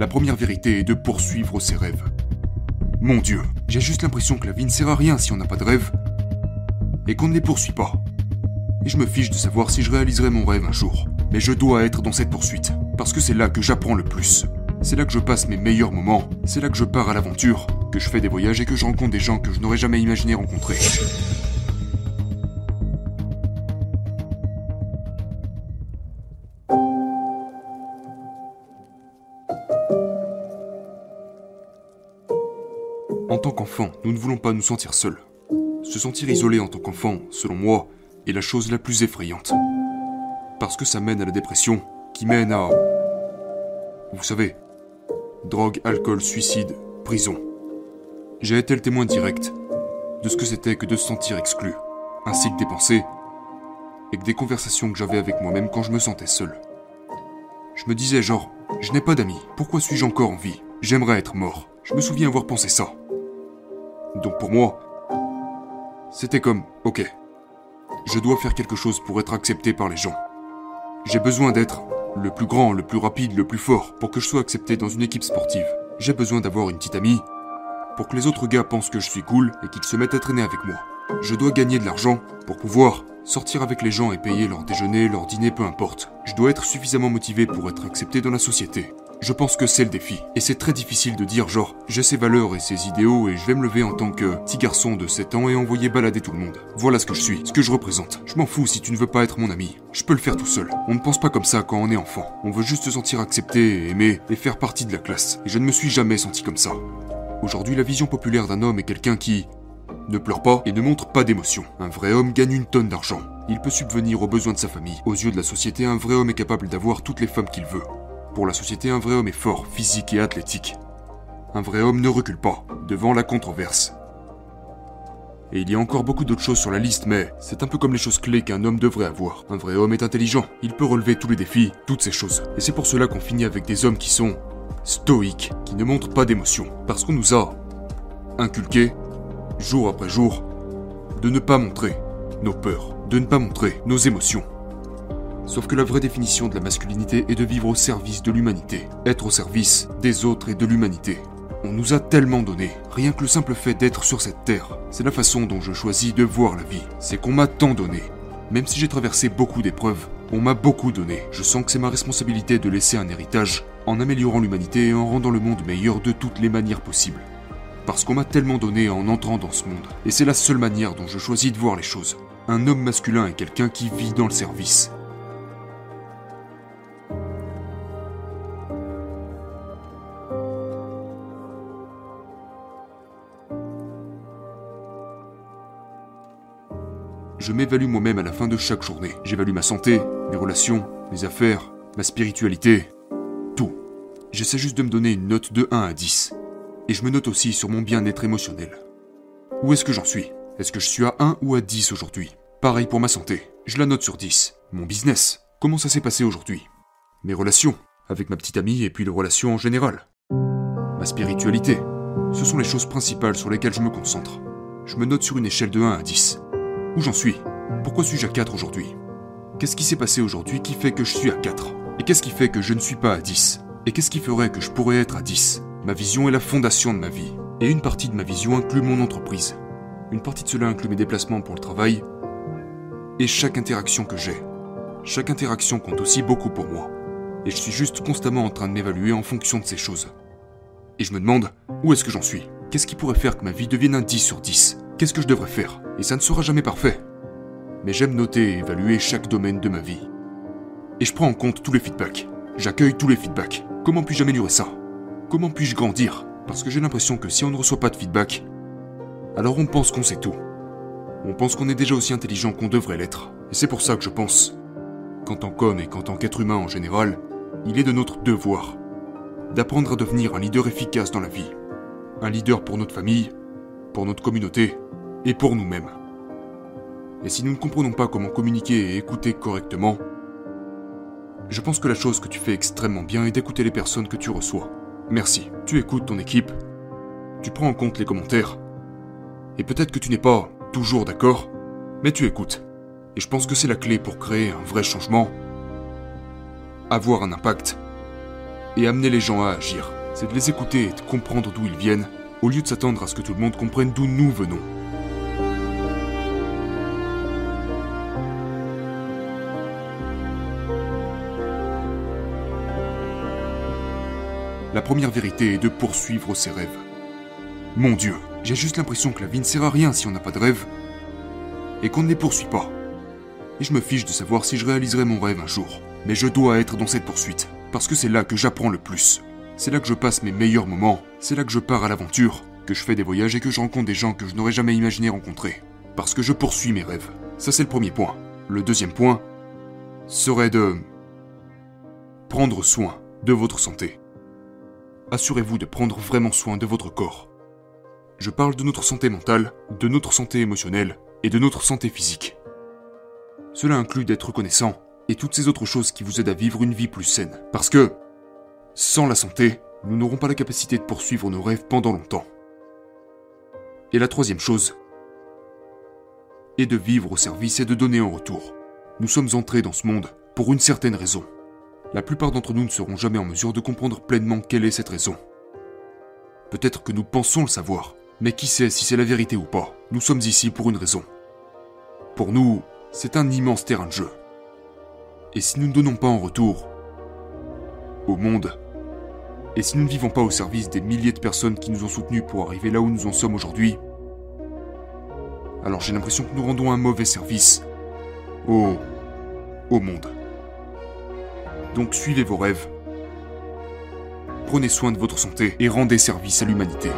La première vérité est de poursuivre ses rêves. Mon Dieu, j'ai juste l'impression que la vie ne sert à rien si on n'a pas de rêve et qu'on ne les poursuit pas. Et je me fiche de savoir si je réaliserai mon rêve un jour. Mais je dois être dans cette poursuite, parce que c'est là que j'apprends le plus. C'est là que je passe mes meilleurs moments, c'est là que je pars à l'aventure, que je fais des voyages et que je rencontre des gens que je n'aurais jamais imaginé rencontrer. Qu'enfant, nous ne voulons pas nous sentir seuls. Se sentir isolé en tant qu'enfant, selon moi, est la chose la plus effrayante. Parce que ça mène à la dépression, qui mène à... Vous savez, drogue, alcool, suicide, prison. J'ai été le témoin direct de ce que c'était que de se sentir exclu, ainsi que des pensées et que des conversations que j'avais avec moi-même quand je me sentais seul. Je me disais genre, je n'ai pas d'amis, pourquoi suis-je encore en vie? J'aimerais être mort. Je me souviens avoir pensé ça. Donc pour moi, c'était comme, ok, je dois faire quelque chose pour être accepté par les gens. J'ai besoin d'être le plus grand, le plus rapide, le plus fort pour que je sois accepté dans une équipe sportive. J'ai besoin d'avoir une petite amie pour que les autres gars pensent que je suis cool et qu'ils se mettent à traîner avec moi. Je dois gagner de l'argent pour pouvoir sortir avec les gens et payer leur déjeuner, leur dîner, peu importe. Je dois être suffisamment motivé pour être accepté dans la société. Je pense que c'est le défi. Et c'est très difficile de dire genre, j'ai ces valeurs et ces idéaux et je vais me lever en tant que petit garçon de 7 ans et envoyer balader tout le monde. Voilà ce que je suis, ce que je représente. Je m'en fous si tu ne veux pas être mon ami. Je peux le faire tout seul. On ne pense pas comme ça quand on est enfant. On veut juste se sentir accepté, aimé et faire partie de la classe. Et je ne me suis jamais senti comme ça. Aujourd'hui, la vision populaire d'un homme est quelqu'un qui ne pleure pas et ne montre pas d'émotion. Un vrai homme gagne une tonne d'argent. Il peut subvenir aux besoins de sa famille. Aux yeux de la société, un vrai homme est capable d'avoir toutes les femmes qu'il veut. Pour la société, un vrai homme est fort, physique et athlétique. Un vrai homme ne recule pas devant la controverse. Et il y a encore beaucoup d'autres choses sur la liste, mais c'est un peu comme les choses clés qu'un homme devrait avoir. Un vrai homme est intelligent, il peut relever tous les défis, toutes ces choses. Et c'est pour cela qu'on finit avec des hommes qui sont stoïques, qui ne montrent pas d'émotion. Parce qu'on nous a inculqué, jour après jour, de ne pas montrer nos peurs, de ne pas montrer nos émotions. Sauf que la vraie définition de la masculinité est de vivre au service de l'humanité, être au service des autres et de l'humanité. On nous a tellement donné, rien que le simple fait d'être sur cette terre. C'est la façon dont je choisis de voir la vie. C'est qu'on m'a tant donné. Même si j'ai traversé beaucoup d'épreuves, on m'a beaucoup donné. Je sens que c'est ma responsabilité de laisser un héritage en améliorant l'humanité et en rendant le monde meilleur de toutes les manières possibles. Parce qu'on m'a tellement donné en entrant dans ce monde. Et c'est la seule manière dont je choisis de voir les choses. Un homme masculin est quelqu'un qui vit dans le service. Je m'évalue moi-même à la fin de chaque journée. J'évalue ma santé, mes relations, mes affaires, ma spiritualité, tout. J'essaie juste de me donner une note de 1 à 10. Et je me note aussi sur mon bien-être émotionnel. Où est-ce que j'en suis? Est-ce que je suis à 1 ou à 10 aujourd'hui? Pareil pour ma santé. Je la note sur 10. Mon business. Comment ça s'est passé aujourd'hui? Mes relations. Avec ma petite amie et puis les relations en général. Ma spiritualité. Ce sont les choses principales sur lesquelles je me concentre. Je me note sur une échelle de 1 à 10. Où j'en suis? Pourquoi suis-je à 4 aujourd'hui? Qu'est-ce qui s'est passé aujourd'hui qui fait que je suis à 4 Et qu'est-ce qui fait que je ne suis pas à 10 Et qu'est-ce qui ferait que je pourrais être à 10 Ma vision est la fondation de ma vie. Et une partie de ma vision inclut mon entreprise. Une partie de cela inclut mes déplacements pour le travail. Et chaque interaction que j'ai. Chaque interaction compte aussi beaucoup pour moi. Et je suis juste constamment en train de m'évaluer en fonction de ces choses. Et je me demande, où est-ce que j'en suis? Qu'est-ce qui pourrait faire que ma vie devienne un 10 sur 10 Qu'est-ce que je devrais faire? Et ça ne sera jamais parfait. Mais j'aime noter et évaluer chaque domaine de ma vie. Et je prends en compte tous les feedbacks. J'accueille tous les feedbacks. Comment puis-je améliorer ça? Comment puis-je grandir? Parce que j'ai l'impression que si on ne reçoit pas de feedback, alors on pense qu'on sait tout. On pense qu'on est déjà aussi intelligent qu'on devrait l'être. Et c'est pour ça que je pense qu'en tant qu'homme et qu'en tant qu'être humain en général, il est de notre devoir d'apprendre à devenir un leader efficace dans la vie. Un leader pour notre famille, pour notre communauté et pour nous-mêmes. Et si nous ne comprenons pas comment communiquer et écouter correctement, je pense que la chose que tu fais extrêmement bien est d'écouter les personnes que tu reçois. Merci, tu écoutes ton équipe, tu prends en compte les commentaires, et peut-être que tu n'es pas toujours d'accord, mais tu écoutes. Et je pense que c'est la clé pour créer un vrai changement, avoir un impact, et amener les gens à agir. C'est de les écouter et de comprendre d'où ils viennent, au lieu de s'attendre à ce que tout le monde comprenne d'où nous venons. La première vérité est de poursuivre ses rêves. Mon Dieu, j'ai juste l'impression que la vie ne sert à rien si on n'a pas de rêve et qu'on ne les poursuit pas. Et je me fiche de savoir si je réaliserai mon rêve un jour. Mais je dois être dans cette poursuite, parce que c'est là que j'apprends le plus. C'est là que je passe mes meilleurs moments, c'est là que je pars à l'aventure, que je fais des voyages et que je rencontre des gens que je n'aurais jamais imaginé rencontrer. Parce que je poursuis mes rêves. Ça c'est le premier point. Le deuxième point serait de prendre soin de votre santé assurez-vous de prendre vraiment soin de votre corps. Je parle de notre santé mentale, de notre santé émotionnelle et de notre santé physique. Cela inclut d'être reconnaissant et toutes ces autres choses qui vous aident à vivre une vie plus saine. Parce que, sans la santé, nous n'aurons pas la capacité de poursuivre nos rêves pendant longtemps. Et la troisième chose est de vivre au service et de donner en retour. Nous sommes entrés dans ce monde pour une certaine raison la plupart d'entre nous ne seront jamais en mesure de comprendre pleinement quelle est cette raison. Peut-être que nous pensons le savoir, mais qui sait si c'est la vérité ou pas Nous sommes ici pour une raison. Pour nous, c'est un immense terrain de jeu. Et si nous ne donnons pas en retour au monde, et si nous ne vivons pas au service des milliers de personnes qui nous ont soutenus pour arriver là où nous en sommes aujourd'hui, alors j'ai l'impression que nous rendons un mauvais service au, au monde. Donc suivez vos rêves. Prenez soin de votre santé et rendez service à l'humanité.